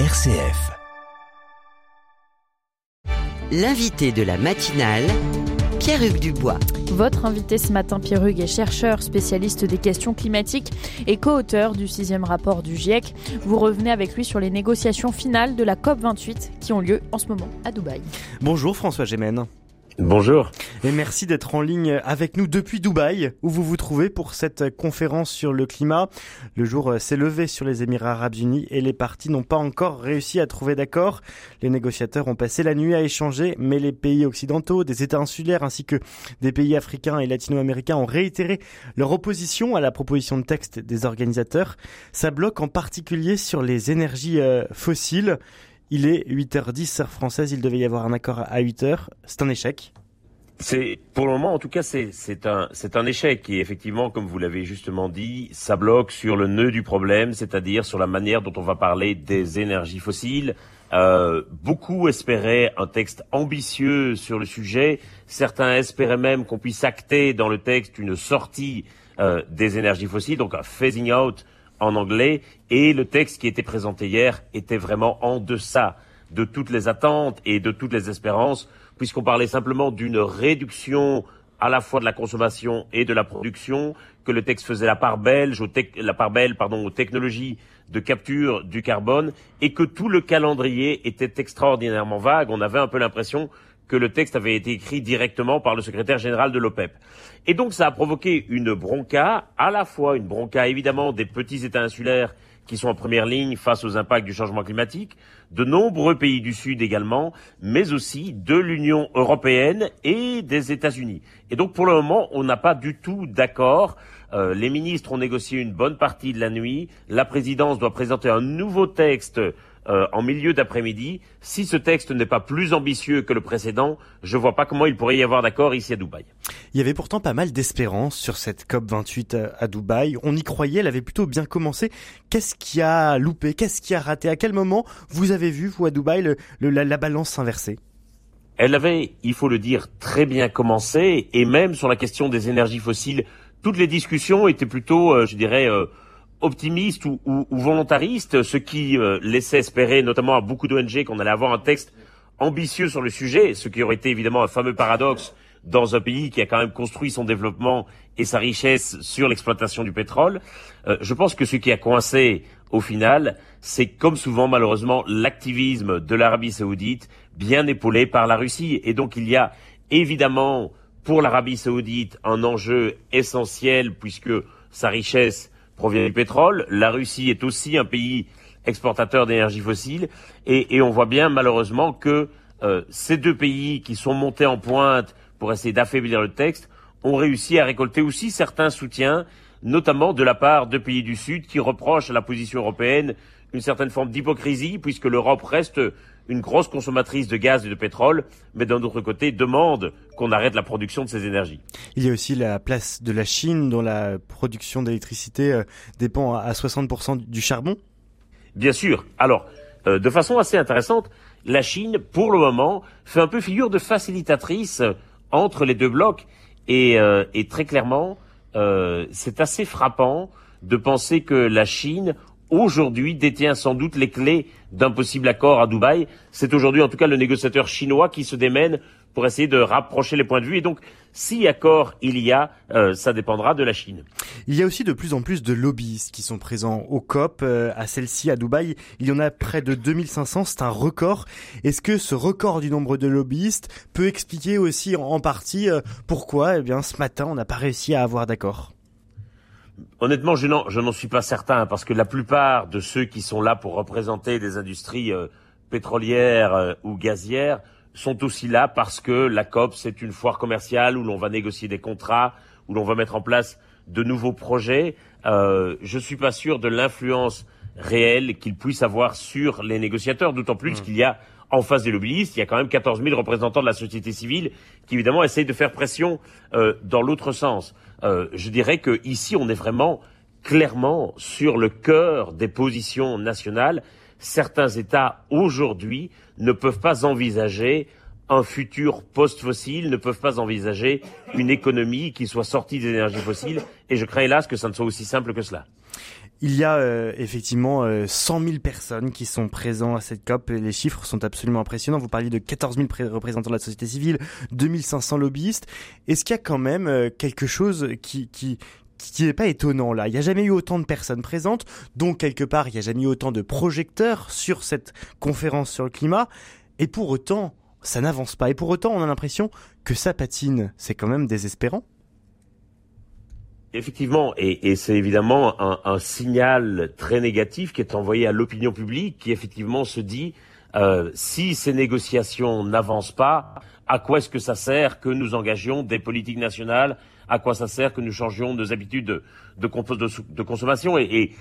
RCF. L'invité de la matinale, Pierre-Hugues Dubois. Votre invité ce matin, Pierre Hugues, est chercheur, spécialiste des questions climatiques et co-auteur du sixième rapport du GIEC. Vous revenez avec lui sur les négociations finales de la COP28 qui ont lieu en ce moment à Dubaï. Bonjour François Gémen. Bonjour. Et merci d'être en ligne avec nous depuis Dubaï, où vous vous trouvez pour cette conférence sur le climat. Le jour s'est levé sur les Émirats arabes unis et les partis n'ont pas encore réussi à trouver d'accord. Les négociateurs ont passé la nuit à échanger, mais les pays occidentaux, des États insulaires ainsi que des pays africains et latino-américains ont réitéré leur opposition à la proposition de texte des organisateurs. Ça bloque en particulier sur les énergies euh, fossiles. Il est 8h10 heure française, il devait y avoir un accord à 8h. C'est un échec. C'est pour le moment, en tout cas, c'est un un échec et effectivement, comme vous l'avez justement dit, ça bloque sur le nœud du problème, c'est-à-dire sur la manière dont on va parler des énergies fossiles. Euh, beaucoup espéraient un texte ambitieux sur le sujet. Certains espéraient même qu'on puisse acter dans le texte une sortie euh, des énergies fossiles, donc un phasing out en anglais, et le texte qui était présenté hier était vraiment en deçà de toutes les attentes et de toutes les espérances, puisqu'on parlait simplement d'une réduction à la fois de la consommation et de la production, que le texte faisait la part belge, la part belle, pardon, aux technologies de capture du carbone, et que tout le calendrier était extraordinairement vague. On avait un peu l'impression que le texte avait été écrit directement par le secrétaire général de l'OPEP. Et donc ça a provoqué une bronca, à la fois une bronca évidemment des petits États insulaires qui sont en première ligne face aux impacts du changement climatique, de nombreux pays du Sud également, mais aussi de l'Union européenne et des États-Unis. Et donc pour le moment, on n'a pas du tout d'accord. Euh, les ministres ont négocié une bonne partie de la nuit. La présidence doit présenter un nouveau texte euh, en milieu d'après-midi. Si ce texte n'est pas plus ambitieux que le précédent, je ne vois pas comment il pourrait y avoir d'accord ici à Dubaï. Il y avait pourtant pas mal d'espérance sur cette COP 28 à Dubaï. On y croyait, elle avait plutôt bien commencé. Qu'est-ce qui a loupé? Qu'est-ce qui a raté? À quel moment vous avez vu, vous, à Dubaï, la, balance s'inverser? Elle avait, il faut le dire, très bien commencé, et même sur la question des énergies fossiles, toutes les discussions étaient plutôt, euh, je dirais, euh, optimiste ou, ou, ou volontariste, ce qui euh, laissait espérer notamment à beaucoup d'ONG qu'on allait avoir un texte ambitieux sur le sujet, ce qui aurait été évidemment un fameux paradoxe dans un pays qui a quand même construit son développement et sa richesse sur l'exploitation du pétrole. Euh, je pense que ce qui a coincé au final, c'est comme souvent malheureusement l'activisme de l'Arabie saoudite, bien épaulé par la Russie. Et donc il y a évidemment pour l'Arabie saoudite un enjeu essentiel puisque sa richesse provient du pétrole. La Russie est aussi un pays exportateur d'énergie fossile. Et, on voit bien malheureusement que euh, ces deux pays qui sont montés en pointe pour essayer d'affaiblir le texte ont réussi à récolter aussi certains soutiens, notamment de la part de pays du Sud qui reprochent à la position européenne une certaine forme d'hypocrisie, puisque l'Europe reste une grosse consommatrice de gaz et de pétrole, mais d'un autre côté demande qu'on arrête la production de ces énergies. Il y a aussi la place de la Chine, dont la production d'électricité euh, dépend à 60% du charbon. Bien sûr. Alors, euh, de façon assez intéressante, la Chine, pour le moment, fait un peu figure de facilitatrice entre les deux blocs. Et, euh, et très clairement, c'est assez frappant de penser que la Chine, aujourd'hui détient sans doute les clés d'un possible accord à Dubaï. C'est aujourd'hui en tout cas le négociateur chinois qui se démène pour essayer de rapprocher les points de vue. Et donc, si accord il y a, euh, ça dépendra de la Chine. Il y a aussi de plus en plus de lobbyistes qui sont présents au COP, euh, à celle-ci, à Dubaï. Il y en a près de 2500, c'est un record. Est-ce que ce record du nombre de lobbyistes peut expliquer aussi en partie euh, pourquoi, eh bien, ce matin, on n'a pas réussi à avoir d'accord? Honnêtement, je n'en suis pas certain parce que la plupart de ceux qui sont là pour représenter des industries euh, pétrolières euh, ou gazières sont aussi là parce que la COP, c'est une foire commerciale où l'on va négocier des contrats, où l'on va mettre en place de nouveaux projets. Euh, je suis pas sûr de l'influence réelle qu'ils puissent avoir sur les négociateurs, d'autant plus mmh. qu'il y a en face des lobbyistes, il y a quand même 14 000 représentants de la société civile qui évidemment essayent de faire pression euh, dans l'autre sens. Euh, je dirais que ici on est vraiment clairement sur le cœur des positions nationales. Certains États aujourd'hui ne peuvent pas envisager un futur post-fossile, ne peuvent pas envisager une économie qui soit sortie des énergies fossiles, et je crains hélas que ça ne soit aussi simple que cela. Il y a euh, effectivement 100 000 personnes qui sont présentes à cette COP. Les chiffres sont absolument impressionnants. Vous parliez de 14 000 représentants de la société civile, 2500 lobbyistes. Est-ce qu'il y a quand même quelque chose qui, qui, qui n'est pas étonnant là? Il n'y a jamais eu autant de personnes présentes, donc quelque part, il n'y a jamais eu autant de projecteurs sur cette conférence sur le climat. Et pour autant, ça n'avance pas. Et pour autant, on a l'impression que ça patine. C'est quand même désespérant. Effectivement, et, c'est évidemment un, signal très négatif qui est envoyé à l'opinion publique, qui effectivement se dit euh, si ces négociations n'avancent pas, à quoi est-ce que ça sert que nous engagions des politiques nationales? À quoi ça sert que nous changions nos habitudes de, de, consommation? Et,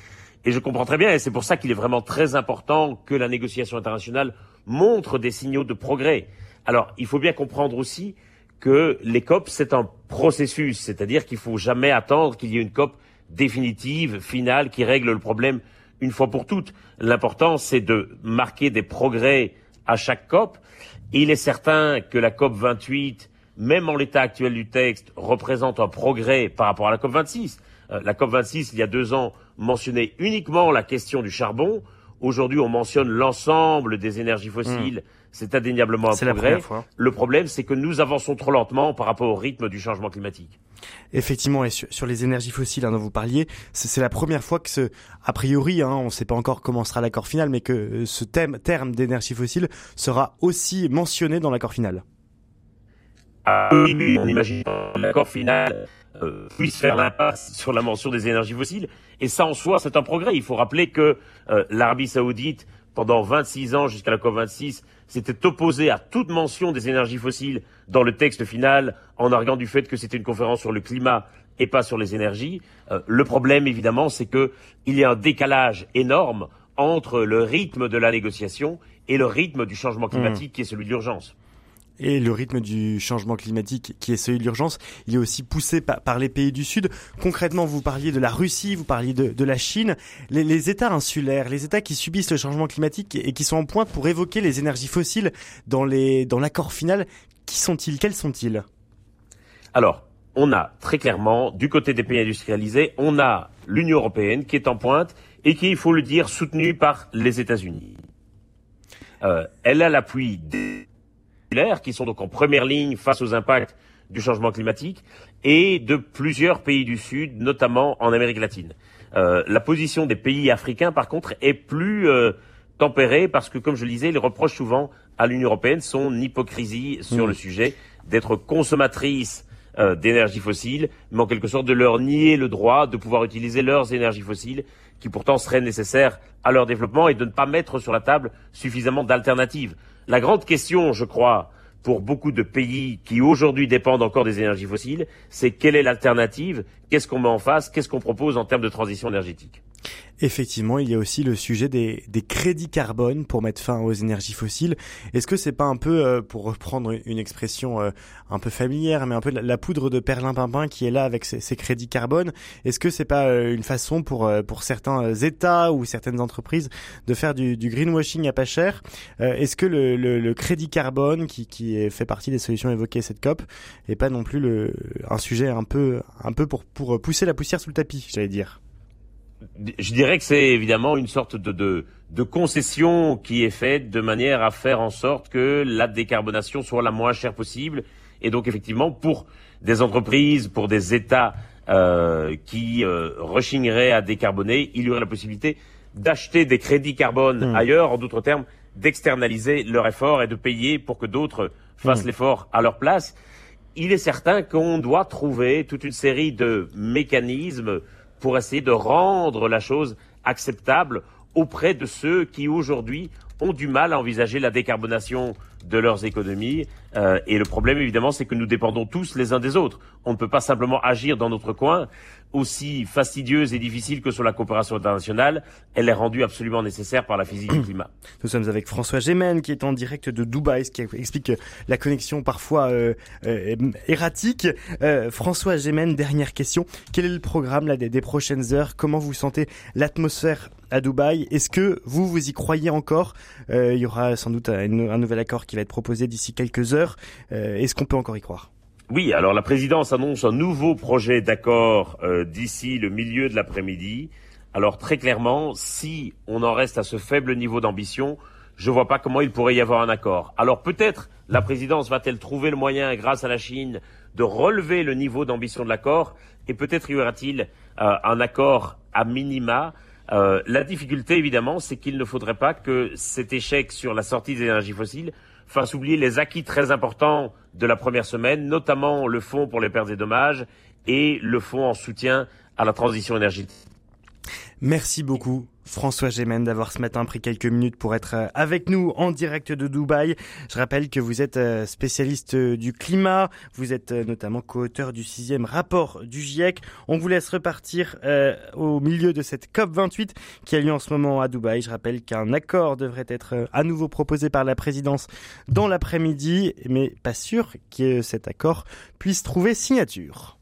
et, je comprends très bien, et c'est pour ça qu'il est vraiment très important que la négociation internationale montre des signaux de progrès. Alors, il faut bien comprendre aussi que les COP, c'est un processus, c'est-à-dire qu'il faut jamais attendre qu'il y ait une COP définitive, finale, qui règle le problème une fois pour toutes. L'important, c'est de marquer des progrès à chaque COP. Il est certain que la COP 28, même en l'état actuel du texte, représente un progrès par rapport à la COP 26. Euh, la COP 26, il y a deux ans, mentionnait uniquement la question du charbon. Aujourd'hui, on mentionne l'ensemble des énergies fossiles. Hmm. C'est indéniablement un progrès. Le problème, c'est que nous avançons trop lentement par rapport au rythme du changement climatique. Effectivement, et sur, les énergies fossiles hein, dont vous parliez, c'est la première fois que ce, a priori, hein, on ne sait pas encore comment sera l'accord final, mais que euh, ce thème, terme d'énergie fossile sera aussi mentionné dans l'accord final. Ah oui, on imagine l'accord final euh, puisse faire l'impasse sur la mention des énergies fossiles. Et ça, en soi, c'est un progrès. Il faut rappeler que euh, l'Arabie saoudite, pendant 26 ans jusqu'à la COP26, s'était opposé à toute mention des énergies fossiles dans le texte final, en arguant du fait que c'était une conférence sur le climat et pas sur les énergies. Euh, le problème, évidemment, c'est qu'il y a un décalage énorme entre le rythme de la négociation et le rythme du changement climatique mmh. qui est celui de l'urgence et le rythme du changement climatique qui est celui de l'urgence, il est aussi poussé par, les pays du Sud. Concrètement, vous parliez de la Russie, vous parliez de, la Chine. Les, États insulaires, les États qui subissent le changement climatique et qui sont en pointe pour évoquer les énergies fossiles dans l'accord final, qui sont-ils? Quels sont-ils? Alors, on a très clairement, du côté des pays industrialisés, on a l'Union européenne qui est en pointe et qui, il faut le dire, soutenue par les États-Unis. Euh, elle a l'appui des qui sont donc en première ligne face aux impacts du changement climatique, et de plusieurs pays du Sud, notamment en Amérique latine. Euh, la position des pays africains, par contre, est plus euh, tempérée parce que, comme je le disais, les reproches souvent à l'Union européenne une hypocrisie sur mmh. le sujet d'être consommatrice euh, d'énergie fossile, mais en quelque sorte de leur nier le droit de pouvoir utiliser leurs énergies fossiles qui pourtant seraient nécessaires à leur développement et de ne pas mettre sur la table suffisamment d'alternatives. La grande question, je crois, pour beaucoup de pays qui aujourd'hui dépendent encore des énergies fossiles, c'est quelle est l'alternative, qu'est-ce qu'on met en face, qu'est-ce qu'on propose en termes de transition énergétique? Effectivement, il y a aussi le sujet des, des crédits carbone pour mettre fin aux énergies fossiles. Est-ce que c'est pas un peu, euh, pour reprendre une expression euh, un peu familière, mais un peu la, poudre de perlimpinpin qui est là avec ces, ces crédits carbone Est-ce que c'est pas euh, une façon pour pour certains États ou certaines entreprises de faire du, du greenwashing à pas cher? Est-ce que le, le, le, crédit carbone, qui, qui fait partie des solutions évoquées cette COP, est pas non plus le, un sujet un peu un peu pour pour pousser la poussière sous le tapis, j'allais dire? Je dirais que c'est évidemment une sorte de, de, de, concession qui est faite de manière à faire en sorte que la décarbonation soit la moins chère possible. Et donc effectivement, pour des entreprises, pour des États euh, qui euh, rechigneraient à décarboner, il y aurait la possibilité d'acheter des crédits carbone hmm. ailleurs, en d'autres termes, d'externaliser leur effort et de payer pour que d'autres fassent hmm. l'effort à leur place. Il est certain qu'on doit trouver toute une série de mécanismes pour essayer de rendre la chose acceptable auprès de ceux qui aujourd'hui ont du mal à envisager la décarbonation de leurs économies. Euh, et le problème, évidemment, c'est que nous dépendons tous les uns des autres. On ne peut pas simplement agir dans notre coin aussi fastidieuse et difficile que sur la coopération internationale, elle est rendue absolument nécessaire par la physique du climat. Nous sommes avec François Gémen qui est en direct de Dubaï, ce qui explique la connexion parfois euh, euh, erratique. Euh, François Gémen, dernière question. Quel est le programme là, des, prochaines heures? Comment vous sentez l'atmosphère à Dubaï? Est-ce que vous, vous y croyez encore? Il y aura sans doute un, un, nouvel accord qui va être proposé d'ici quelques heures. Est-ce qu'on peut encore y croire? Oui, alors la présidence annonce un nouveau projet d'accord euh, d'ici le milieu de l'après-midi. Alors très clairement, si on en reste à ce faible niveau d'ambition, je ne vois pas comment il pourrait y avoir un accord. Alors peut-être la présidence va-t-elle trouver le moyen, grâce à la Chine, de relever le niveau d'ambition de l'accord, et peut-être y aura-t-il euh, un accord à minima. Euh, la difficulté, évidemment, c'est qu'il ne faudrait pas que cet échec sur la sortie des énergies fossiles fasse oublier les acquis très importants de la première semaine, notamment le fonds pour les pertes et dommages et le fonds en soutien à la transition énergétique. Merci beaucoup François Gémen d'avoir ce matin pris quelques minutes pour être euh, avec nous en direct de Dubaï. Je rappelle que vous êtes euh, spécialiste euh, du climat, vous êtes notamment co-auteur du sixième rapport du GIEC. On vous laisse repartir au milieu de cette COP28 qui a lieu en ce moment à Dubaï. Je rappelle qu'un accord devrait être à nouveau proposé par la présidence dans l'après-midi, mais pas sûr que cet accord puisse trouver signature.